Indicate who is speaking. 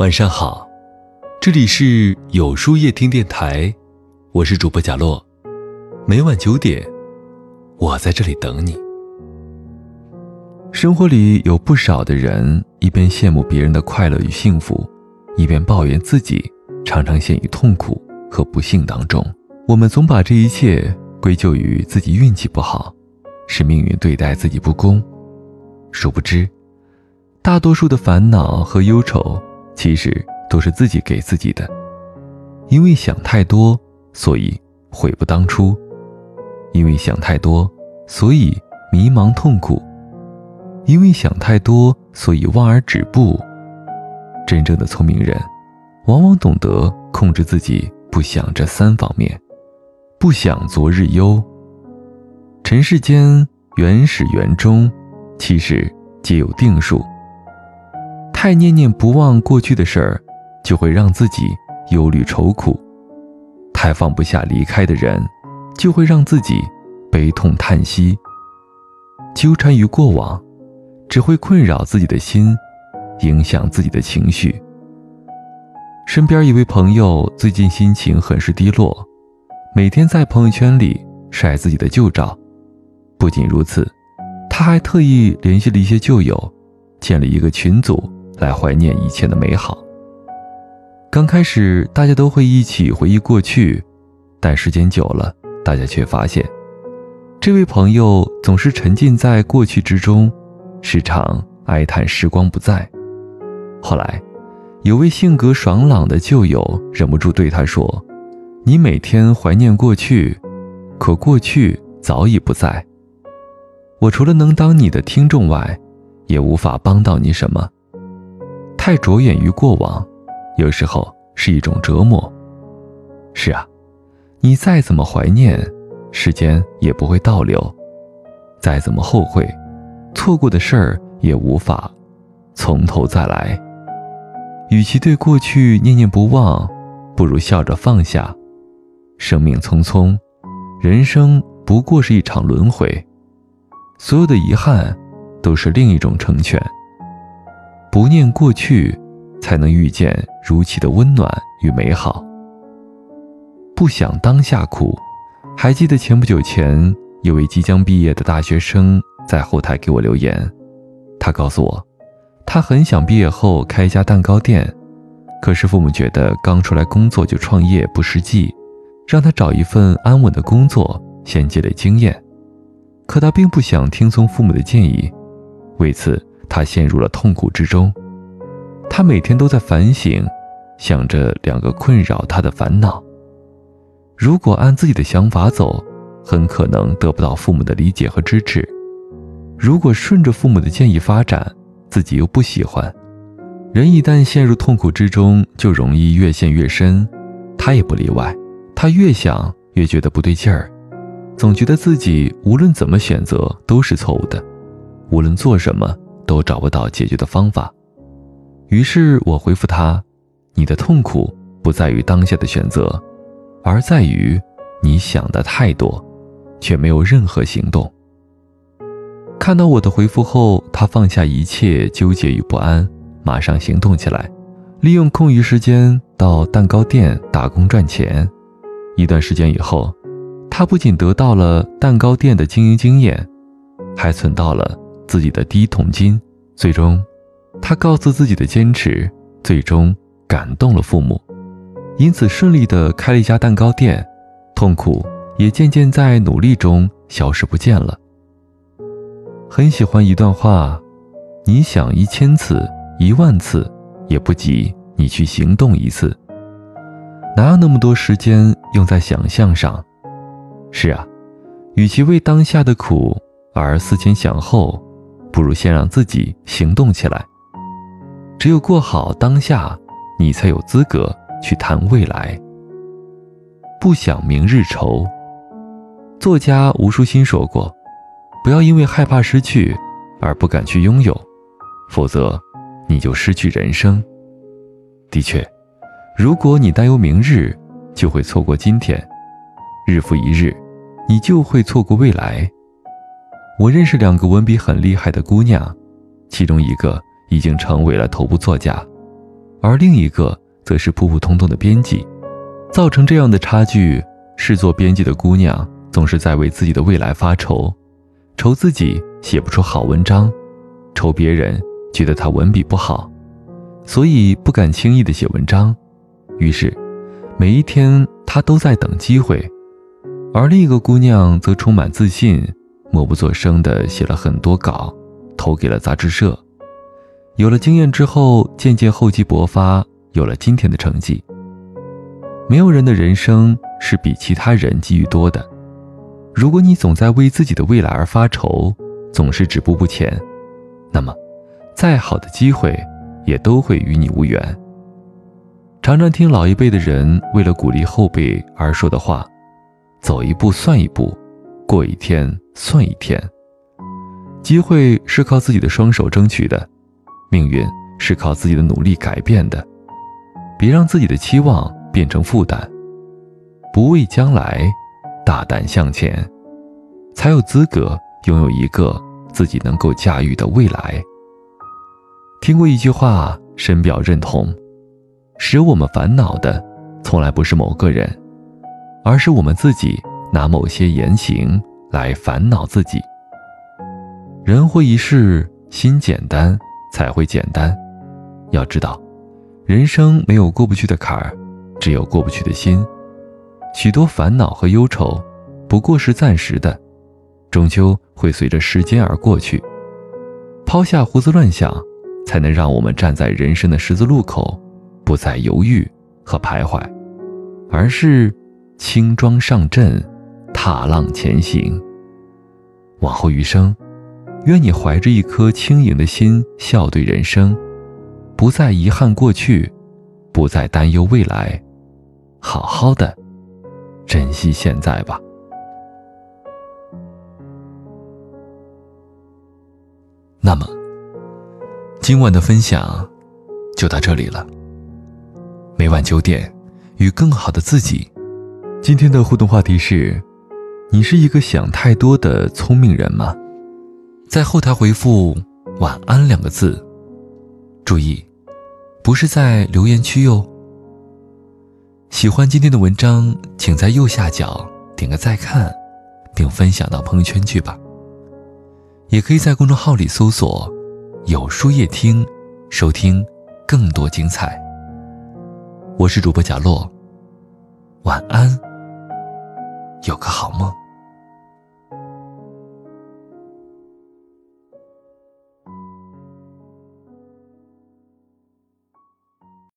Speaker 1: 晚上好，这里是有书夜听电台，我是主播贾洛，每晚九点，我在这里等你。生活里有不少的人，一边羡慕别人的快乐与幸福，一边抱怨自己常常陷于痛苦和不幸当中。我们总把这一切归咎于自己运气不好，是命运对待自己不公。殊不知，大多数的烦恼和忧愁，其实都是自己给自己的。因为想太多，所以悔不当初；因为想太多，所以迷茫痛苦；因为想太多，所以望而止步。真正的聪明人，往往懂得控制自己不想这三方面，不想昨日忧。尘世间，缘始缘终。其实皆有定数。太念念不忘过去的事儿，就会让自己忧虑愁苦；太放不下离开的人，就会让自己悲痛叹息。纠缠于过往，只会困扰自己的心，影响自己的情绪。身边一位朋友最近心情很是低落，每天在朋友圈里晒自己的旧照。不仅如此。他还特意联系了一些旧友，建了一个群组来怀念以前的美好。刚开始，大家都会一起回忆过去，但时间久了，大家却发现，这位朋友总是沉浸在过去之中，时常哀叹时光不在。后来，有位性格爽朗的旧友忍不住对他说：“你每天怀念过去，可过去早已不在。”我除了能当你的听众外，也无法帮到你什么。太着眼于过往，有时候是一种折磨。是啊，你再怎么怀念，时间也不会倒流；再怎么后悔，错过的事儿也无法从头再来。与其对过去念念不忘，不如笑着放下。生命匆匆，人生不过是一场轮回。所有的遗憾，都是另一种成全。不念过去，才能遇见如期的温暖与美好。不想当下苦，还记得前不久前有位即将毕业的大学生在后台给我留言，他告诉我，他很想毕业后开一家蛋糕店，可是父母觉得刚出来工作就创业不实际，让他找一份安稳的工作，先积累经验。可他并不想听从父母的建议，为此他陷入了痛苦之中。他每天都在反省，想着两个困扰他的烦恼。如果按自己的想法走，很可能得不到父母的理解和支持；如果顺着父母的建议发展，自己又不喜欢。人一旦陷入痛苦之中，就容易越陷越深。他也不例外，他越想越觉得不对劲儿。总觉得自己无论怎么选择都是错误的，无论做什么都找不到解决的方法。于是我回复他：“你的痛苦不在于当下的选择，而在于你想的太多，却没有任何行动。”看到我的回复后，他放下一切纠结与不安，马上行动起来，利用空余时间到蛋糕店打工赚钱。一段时间以后。他不仅得到了蛋糕店的经营经验，还存到了自己的第一桶金。最终，他告诉自己的坚持，最终感动了父母，因此顺利的开了一家蛋糕店，痛苦也渐渐在努力中消失不见了。很喜欢一段话：你想一千次、一万次，也不及你去行动一次。哪有那么多时间用在想象上？是啊，与其为当下的苦而思前想后，不如先让自己行动起来。只有过好当下，你才有资格去谈未来。不想明日愁。作家吴淑欣说过：“不要因为害怕失去而不敢去拥有，否则你就失去人生。”的确，如果你担忧明日，就会错过今天。日复一日，你就会错过未来。我认识两个文笔很厉害的姑娘，其中一个已经成为了头部作家，而另一个则是普普通通的编辑。造成这样的差距，是做编辑的姑娘总是在为自己的未来发愁，愁自己写不出好文章，愁别人觉得她文笔不好，所以不敢轻易的写文章。于是，每一天她都在等机会。而另一个姑娘则充满自信，默不作声地写了很多稿，投给了杂志社。有了经验之后，渐渐厚积薄发，有了今天的成绩。没有人的人生是比其他人机遇多的。如果你总在为自己的未来而发愁，总是止步不前，那么，再好的机会也都会与你无缘。常常听老一辈的人为了鼓励后辈而说的话。走一步算一步，过一天算一天。机会是靠自己的双手争取的，命运是靠自己的努力改变的。别让自己的期望变成负担，不畏将来，大胆向前，才有资格拥有一个自己能够驾驭的未来。听过一句话，深表认同：使我们烦恼的，从来不是某个人。而是我们自己拿某些言行来烦恼自己。人活一世，心简单才会简单。要知道，人生没有过不去的坎儿，只有过不去的心。许多烦恼和忧愁，不过是暂时的，终究会随着时间而过去。抛下胡思乱想，才能让我们站在人生的十字路口，不再犹豫和徘徊，而是。轻装上阵，踏浪前行。往后余生，愿你怀着一颗轻盈的心，笑对人生，不再遗憾过去，不再担忧未来，好好的珍惜现在吧。那么，今晚的分享就到这里了。每晚九点，与更好的自己。今天的互动话题是：你是一个想太多的聪明人吗？在后台回复“晚安”两个字，注意，不是在留言区哟。喜欢今天的文章，请在右下角点个再看，并分享到朋友圈去吧。也可以在公众号里搜索“有书夜听”，收听更多精彩。我是主播贾洛，晚安。有个好梦。